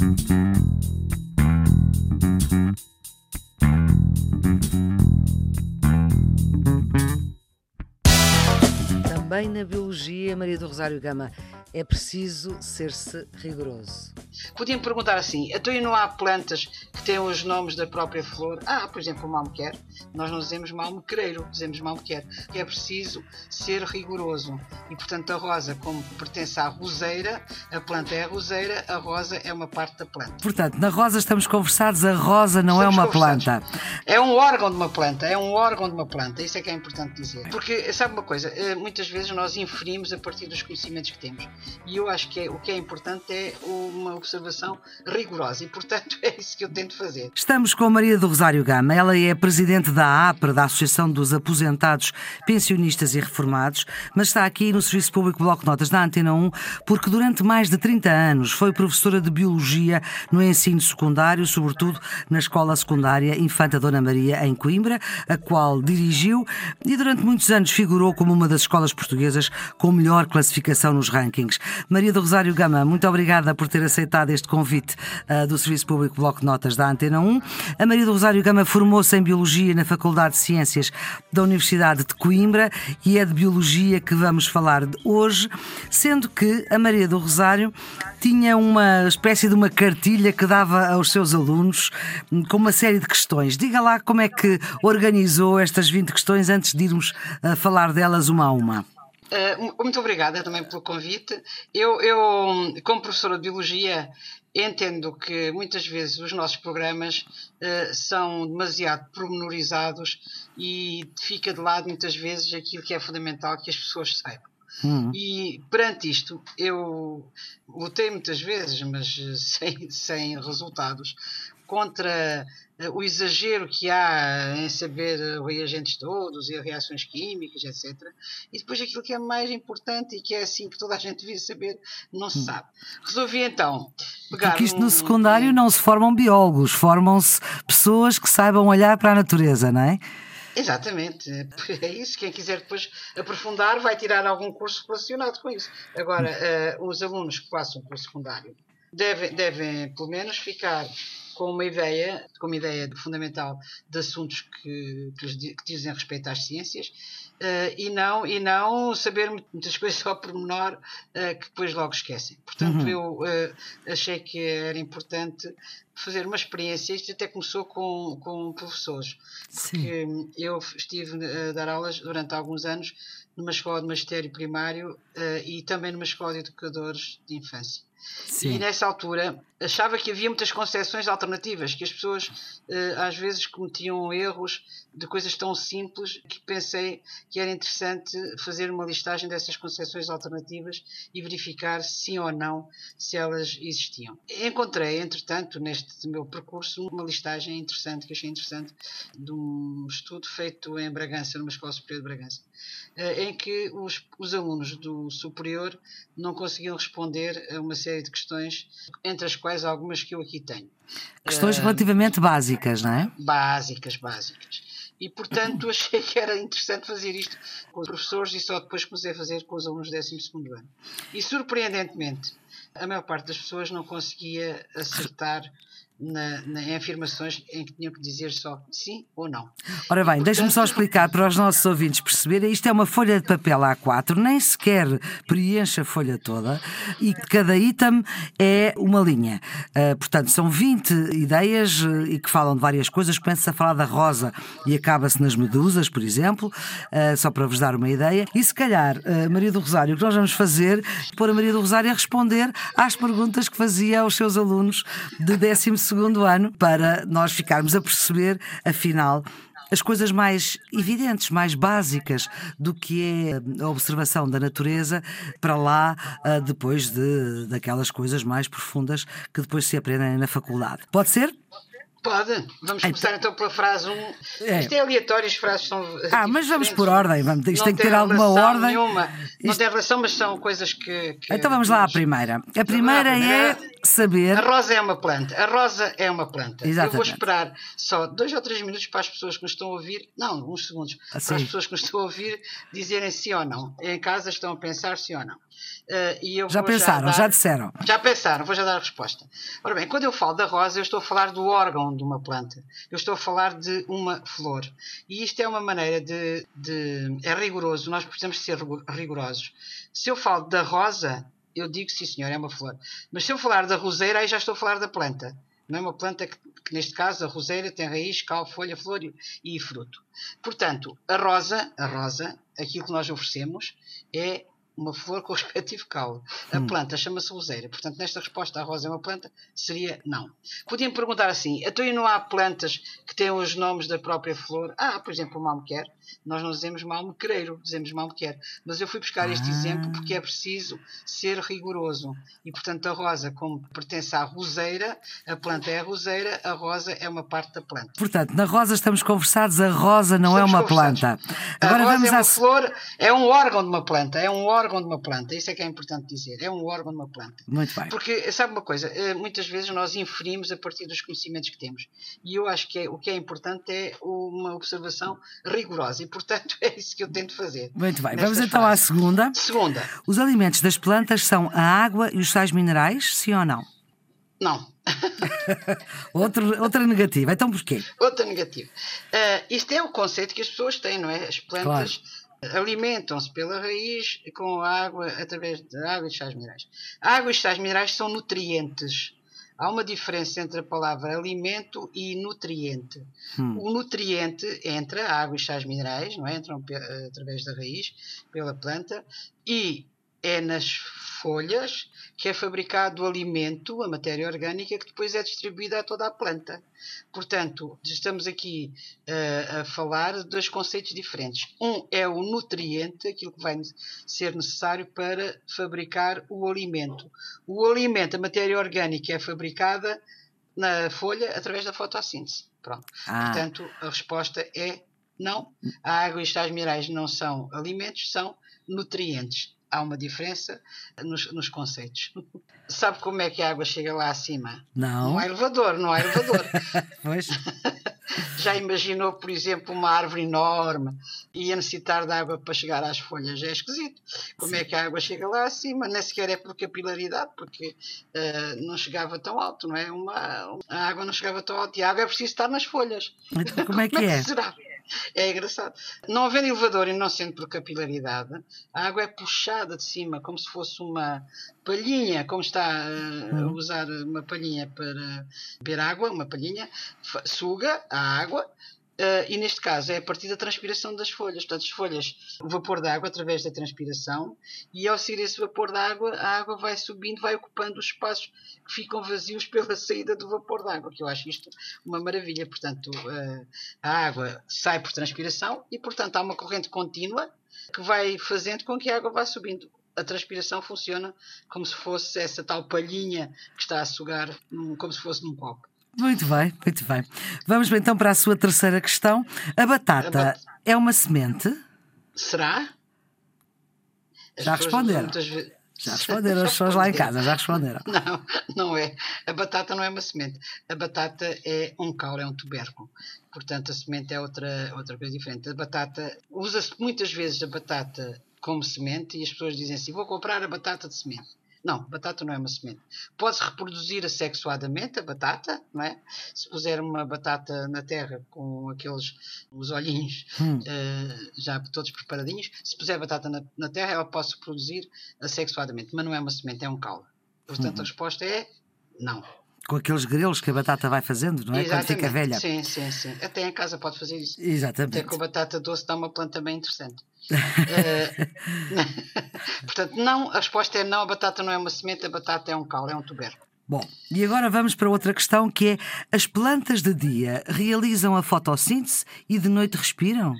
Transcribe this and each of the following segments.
Thank you. Também na biologia, Maria do Rosário Gama, é preciso ser-se rigoroso. Podiam perguntar assim: então não há plantas que têm os nomes da própria flor? Ah, por exemplo, o malmequer. Nós não dizemos malmequereiro, dizemos malmequer. É preciso ser rigoroso. E portanto, a rosa, como pertence à roseira, a planta é a roseira, a rosa é uma parte da planta. Portanto, na rosa estamos conversados, a rosa não é estamos é uma planta. É um órgão de uma planta, é um órgão de uma planta. Isso é que é importante dizer. Porque, sabe uma coisa? Eh, muitas vezes nós inferimos a partir dos conhecimentos que temos. E eu acho que é, o que é importante é uma observação rigorosa e, portanto, é isso que eu tento fazer. Estamos com Maria do Rosário Gama. Ela é presidente da APRA, da Associação dos Aposentados, Pensionistas e Reformados, mas está aqui no Serviço Público Bloco Notas da Antena 1 porque durante mais de 30 anos foi professora de Biologia no ensino secundário, sobretudo na Escola Secundária Infanta Dona Maria, em Coimbra, a qual dirigiu e durante muitos anos figurou como uma das escolas portuguesas com melhor classificação nos rankings. Maria do Rosário Gama, muito obrigada por ter aceitado este convite uh, do Serviço Público Bloco de Notas da Antena 1. A Maria do Rosário Gama formou-se em Biologia na Faculdade de Ciências da Universidade de Coimbra e é de Biologia que vamos falar hoje, sendo que a Maria do Rosário tinha uma espécie de uma cartilha que dava aos seus alunos hum, com uma série de questões. Diga lá como é que organizou estas 20 questões antes de irmos a falar delas uma a uma. Uh, muito obrigada também pelo convite. Eu, eu, como professora de Biologia, entendo que muitas vezes os nossos programas uh, são demasiado pormenorizados e fica de lado muitas vezes aquilo que é fundamental que as pessoas saibam. Uhum. E perante isto, eu lutei muitas vezes, mas sem, sem resultados, contra eh, o exagero que há em saber eh, reagentes todos e reações químicas, etc. E depois aquilo que é mais importante e que é assim que toda a gente devia saber, não se hum. sabe. Resolvi então pegar. Porque isto um, no secundário não se formam biólogos, formam-se pessoas que saibam olhar para a natureza, não é? Exatamente, é isso. Quem quiser depois aprofundar vai tirar algum curso relacionado com isso. Agora, uh, os alunos que passam pelo secundário devem, devem, pelo menos, ficar com uma ideia, com uma ideia fundamental de assuntos que, que, que dizem respeito às ciências uh, e, não, e não saber muitas coisas ao pormenor uh, que depois logo esquecem. Portanto, uhum. eu uh, achei que era importante fazer uma experiência. Isto até começou com, com professores, porque Sim. eu estive a dar aulas durante alguns anos numa escola de magistério primário e também numa escola de educadores de infância. Sim. E nessa altura achava que havia muitas concepções alternativas, que as pessoas uh, às vezes cometiam erros de coisas tão simples que pensei que era interessante fazer uma listagem dessas concepções alternativas e verificar sim ou não se elas existiam. Encontrei, entretanto, neste meu percurso, uma listagem interessante, que achei interessante, de um estudo feito em Bragança, numa escola superior de Bragança, uh, em que os, os alunos do superior não conseguiam responder a uma série série de questões, entre as quais algumas que eu aqui tenho. Questões uh, relativamente básicas, não é? Básicas, básicas. E, portanto, achei que era interessante fazer isto com os professores e só depois comecei a fazer com os alunos do 12 ano. E, surpreendentemente, a maior parte das pessoas não conseguia acertar na, na, em afirmações em que tinham que dizer só sim ou não. Ora bem, deixa-me só explicar para os nossos ouvintes perceberem. Isto é uma folha de papel A4, nem sequer preenche a folha toda e cada item é uma linha. Uh, portanto, são 20 ideias uh, e que falam de várias coisas. Começa a falar da rosa e acaba-se nas medusas, por exemplo, uh, só para vos dar uma ideia. E se calhar, Maria do Rosário, o que nós vamos fazer é pôr a Maria do Rosário a responder às perguntas que fazia aos seus alunos de 12 segundo ano para nós ficarmos a perceber, afinal, as coisas mais evidentes, mais básicas do que é a observação da natureza para lá ah, depois de, daquelas coisas mais profundas que depois se aprendem na faculdade. Pode ser? Pode. Vamos começar então, então pela frase 1. Um. É. Isto é aleatório, as frases são. Ah, mas vamos por ordem. Vamos, isto não tem que ter alguma ordem. Nenhuma. Isto... Não tem relação, mas são coisas que. que então vamos lá à primeira. A primeira, é saber. A rosa é uma planta. A rosa é uma planta. Exatamente. Eu vou esperar só dois ou três minutos para as pessoas que nos estão a ouvir, não, uns segundos, Assim. para as pessoas que nos estão a ouvir dizerem sim ou não. Em casa estão a pensar sim ou não. Uh, eu Já pensaram, dar- já disseram. já pensaram, vou já dar a resposta. Ora bem, quando eu falo da rosa, eu estou a falar do órgão de uma planta. Eu estou a falar de uma flor. E isto é uma maneira de. de- é rigoroso, nós precisamos ser rigo- rigorosos. Se eu falo da rosa, eu digo sim, senhor, é uma flor. Mas se eu falar da roseira, aí já estou a falar da planta. Não é uma planta que, que, neste caso, a roseira tem raiz, cal, folha, flor e, e fruto. Portanto, a rosa, a rosa, aquilo que nós oferecemos é uma flor com o respectivo caule. A Hum. planta chama-se roseira. Portanto, nesta resposta, a rosa é uma planta, seria não. Podiam perguntar assim, então e não há plantas que têm os nomes da própria flor? Ah, por exemplo, o malmequer. Nós não dizemos malmequereiro, dizemos malmequer. Mas eu fui buscar este Ah. exemplo porque é preciso ser rigoroso. E, portanto, a rosa, como pertence à roseira, a planta é a roseira, a rosa é uma parte da planta. Portanto, na rosa estamos conversados, a rosa não é Estamos uma conversados. planta. A Agora rosa vamos é uma à. flor, é um órgão de uma planta, é um órgão de uma planta. Isso é que é importante dizer. É um órgão de uma planta. Muito bem. Porque, sabe uma coisa, eh, muitas vezes nós inferimos a partir dos conhecimentos que temos. E eu acho que é- o que é importante é uma observação rigorosa. E, portanto, é isso que eu tento fazer. Muito bem. Vamos então à frases. segunda. Segunda, Os alimentos das plantas são a água e os sais minerais, sim ou não? não. Outro, outra negativa. Então porquê? Outra negativa. Eh, isto é o conceito que as pessoas têm, não é? As plantas alimentam-se pela raiz com água, através da água e sais minerais. A água e sais minerais são nutrientes. Há uma diferença entre a palavra alimento e nutriente. Hum. O nutriente entra, a água e sais minerais, não é? entram através da raiz, pela planta, e é nas folhas que é fabricado o alimento, a matéria orgânica, que depois é distribuída a toda a planta. Portanto, estamos aqui eh, a falar de dois conceitos diferentes. Um é o nutriente, aquilo que vai ser necessário para fabricar o alimento. O alimento, a matéria orgânica, é fabricada na folha através da fotossíntese. Pronto. Ah, Portanto, a resposta é não. A água e os sais minerais não são alimentos, são nutrientes. Há uma diferença nos, nos conceitos. Sabe como é que a água chega lá acima? não. Não há elevador, não há elevador. Pois. Já imaginou, por exemplo, uma árvore enorme e a necessitar de água para chegar às folhas? É esquisito. Como é que a água chega lá acima? Nem sequer é por capilaridade, porque eh, não chegava tão alto, não é? Uma, a água não chegava tão alto e a água é preciso estar nas folhas. Então, como é que é? será? É engraçado. Não havendo elevador e não sendo por capilaridade, a água é puxada de cima como se fosse uma palhinha, como está eh, a usar uma palhinha para beber água, uma palhinha, suga a água. Eh, e neste caso é a partir da transpiração das folhas. Portanto, as folhas, o vapor da água através da transpiração, e ao sair esse vapor da água, a água vai subindo, vai ocupando os espaços que ficam vazios pela saída do vapor da água, que eu acho isto uma maravilha. Portanto, eh, a água sai por transpiração e, portanto, há uma corrente contínua que vai fazendo com que a água vá subindo. A transpiração funciona como se fosse essa tal palhinha que está a sugar, como se fosse num copo. Muito bem, muito bem. Vamos então para a sua terceira questão. A batata A bat- é uma semente? Será? As Já responderam. muitas Já responderam as pessoas lá em casa, já responderam. Não, não é. A batata não é uma semente. A batata é um caule, é um tubérculo. Portanto, a semente é outra, outra coisa diferente. A batata, usa-se muitas vezes a batata como semente e as pessoas dizem assim: vou comprar a batata de semente. Não, batata não é uma semente. Pode-se reproduzir assexuadamente a batata, não é? Se puser uma batata na terra com aqueles os olhinhos Hum. eh, já todos preparadinhos, se puser batata na, na terra, ela pode se produzir assexuadamente, mas não é uma semente, é um caule. Portanto, Uhum. a resposta é não. Com aqueles grelos que a batata vai fazendo, não é? Quando fica Exatamente. velha. Sim, sim, sim. Até em casa pode fazer isso. Até Exatamente. com a batata doce dá uma planta bem interessante. Eh, Portanto, não, a resposta é não, a batata não é uma semente, a batata é um caule, é um tubérculo. Bom, e agora vamos para outra questão que é: as plantas de dia realizam a fotossíntese e de noite respiram?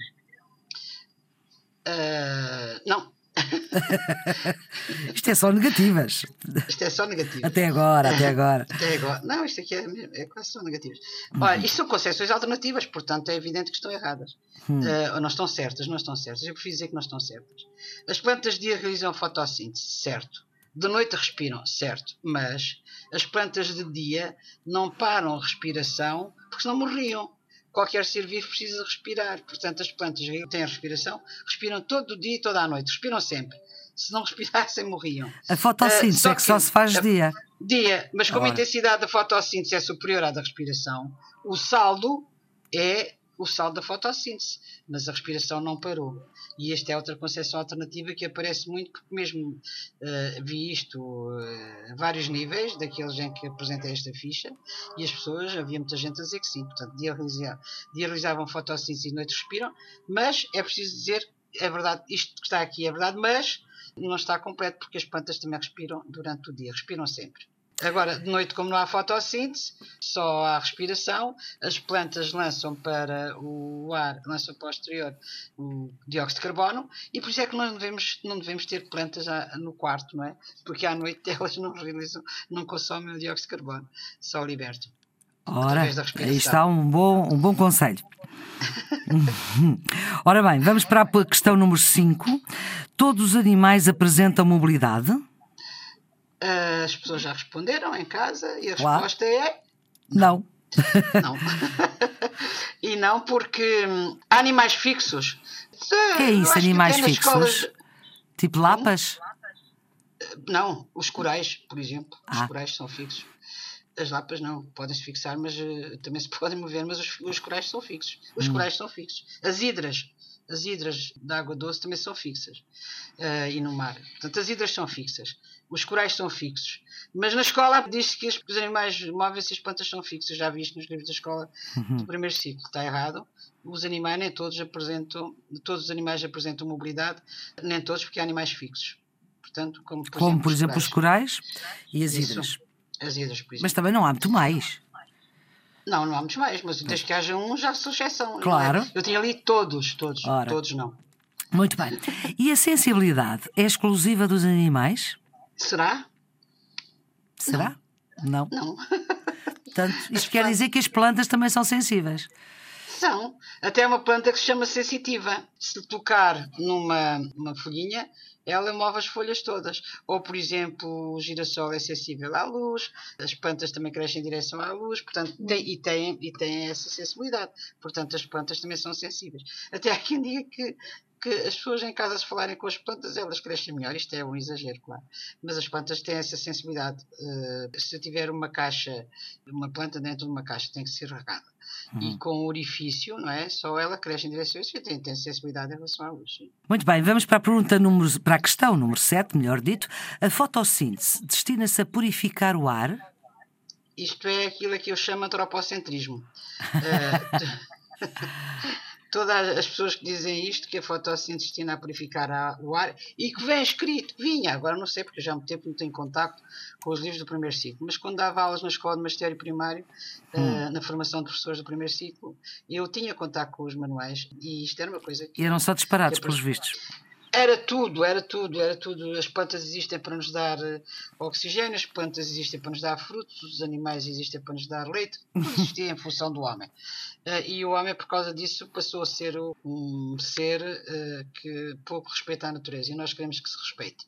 Eh, não, Isto é só negativas. isto é só negativo. Até agora, até agora. Até agora. Não, isto aqui é, é quase só negativas. Olha, isto são concepções alternativas, portanto é evidente que estão erradas. Eh, ou não estão certas, não estão certas. Eu prefiro dizer que não estão certas. As plantas de dia realizam fotossíntese, certo. De noite respiram, certo, mas as plantas de dia não param a respiração porque senão morriam. Qualquer ser vivo precisa respirar. Portanto, as plantas que têm respiração respiram todo o dia e toda a noite. Respiram sempre. Se não respirassem, morriam. A fotossíntese uh, é que, que só se faz a, dia. Dia, mas como Ora. a intensidade da fotossíntese é superior à da respiração, o saldo é o saldo da fotossíntese, mas a respiração não parou. E esta é outra concepção alternativa que aparece muito, porque mesmo uh, vi isto uh, a vários níveis, daqueles em que apresentei esta ficha, e as pessoas, havia muita gente a dizer que sim, portanto, dia, realizavam fotossíntese e noite respiram, mas é preciso dizer, é verdade, isto que está aqui é verdade, mas não está completo, porque as plantas também respiram durante o dia, respiram sempre. Agora, de noite, como não há fotossíntese, só há respiração, as plantas lançam para o ar, lançam para o exterior o dióxido de carbono, e por isso é que nós devemos, não devemos ter plantas no quarto, não é? Porque à noite elas não realizam, não consomem o dióxido de carbono, só libertam. Ora, aí está um bom, um bom conselho. Ora bem, vamos para a questão número 5. Todos os animais apresentam mobilidade? As pessoas já responderam em casa e a resposta é não. Não. e não porque hum, há animais fixos. O que é isso, animais fixos? Escolas... Tipo lapas? Não, os corais, por exemplo. Os ah. corais são fixos. As lapas não, podem-se fixar, mas uh, também se podem mover, mas os, os corais são fixos. Os hum. corais são fixos. As hidras, as hidras de água doce também são fixas. Uh, e no mar. Portanto, as hidras são fixas. Os corais são fixos. Mas na escola diz-se que os animais móveis e as plantas são fixos. Já vi isto nos livros da escola uhum. do primeiro ciclo. Está errado. Os animais nem todos apresentam, todos os animais apresentam mobilidade, nem todos porque há animais fixos. Portanto, como por como, exemplo, por exemplo os corais e as Isso. hidras. As hidras, por exemplo. Mas também não há muito mais. Não, não há muitos mais, mas desde que haja um já sou exceção. É? Claro. É? Eu tinha ali todos, todos, Ora. todos não. Muito bem. E a sensibilidade é exclusiva dos animais? Será? Será? Não. Não. Portanto, isto quer dizer que as plantas também são sensíveis. São. Até uma planta que se chama sensitiva. Se tocar numa uma folhinha, ela move as folhas todas. Ou, por exemplo, o girassol é sensível à luz, as plantas também crescem em direção à luz, portanto, tem, e, têm, e essa sensibilidade. Portanto, as plantas também são sensíveis. Até há quem diga que que as pessoas em casa se falarem com as plantas, elas crescem melhor. Isto é um exagero, claro. Mas as plantas têm essa sensibilidade. Uh, se eu tiver uma caixa, uma planta dentro de uma caixa tem que ser regada. Uhum. E com o orifício, não é? Só ela cresce em direção a isso e tem, tem sensibilidade em relação à luz. Sim. Muito bem, vamos para a pergunta número, para a questão número 7, melhor dito. A fotossíntese destina-se a purificar o ar? Isto é aquilo que eu chamo antropocentrismo. uh, todas as pessoas que dizem isto, que a fotossíntese destina a purificar o ar, e que vem escrito, vinha, agora não sei porque já há muito tempo não tenho contacto com os livros do primeiro ciclo, mas quando dava aulas na escola de magistério primário, hum. uh, na formação de professores do primeiro ciclo, eu tinha contacto com os manuais e isto era uma coisa que... E eram só disparados, pelos vistos. Era tudo, era tudo, era tudo. As plantas existem para nos dar uh, oxigênio, as plantas existem para nos dar frutos, os animais existem para nos dar leite, tudo existia em função do homem. Uh, e o homem, por causa disso, passou a ser um ser uh, que pouco respeita a natureza e nós queremos que se respeite.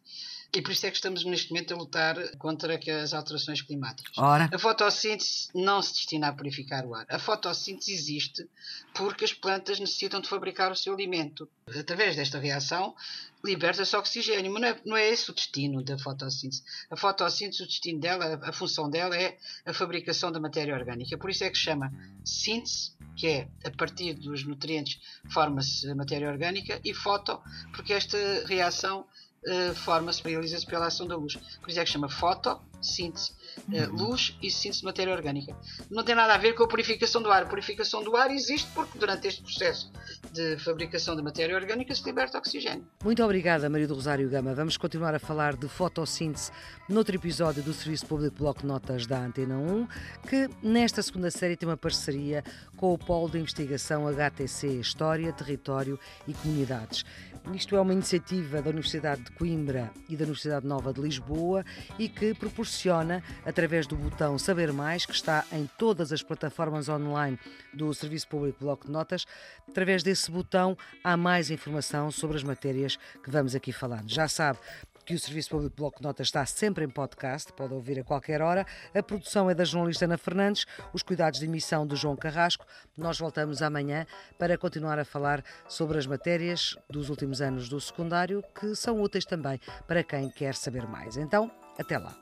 E por isso é que estamos neste momento a lutar contra as alterações climáticas. Ora. A fotossíntese não se destina a purificar o ar. A fotossíntese existe porque as plantas necessitam de fabricar o seu alimento. Através desta reação, liberta-se oxigênio, mas não é, não é esse o destino da fotossíntese. A fotossíntese, o destino dela, a função dela é a fabricação da matéria orgânica. Por isso é que se chama síntese, que é a partir dos nutrientes forma-se a matéria orgânica, e foto, porque esta reação uh, forma-se, realiza-se pela ação da luz. Por isso é que chama fotossíntese. Uh, luz e síntese de matéria orgânica. Não tem nada a ver com a purificação do ar. A purificação do ar existe porque durante este processo de fabricação de matéria orgânica se liberta oxigênio. Muito obrigada, Maria do Rosário Gama. Vamos continuar a falar de fotossíntese noutro episódio do Serviço Público Bloco Notas da Antena 1, que nesta segunda série tem uma parceria com o Polo de Investigação HTC História, Território e Comunidades. Isto é uma iniciativa da Universidade de Coimbra e da Universidade Nova de Lisboa e que proporciona, através do botão Saber Mais, que está em todas as plataformas online do Serviço Público Bloco de Notas, através desse botão há mais informação sobre as matérias que vamos aqui falando. Já sabe, que o Serviço Público Bloco de Notas está sempre em podcast, pode ouvir a qualquer hora. A produção é da jornalista Ana Fernandes, os cuidados de emissão do João Carrasco. Nós voltamos amanhã para continuar a falar sobre as matérias dos últimos anos do secundário, que são úteis também para quem quer saber mais. Então, até lá.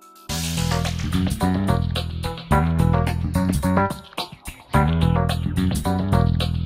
Thank you.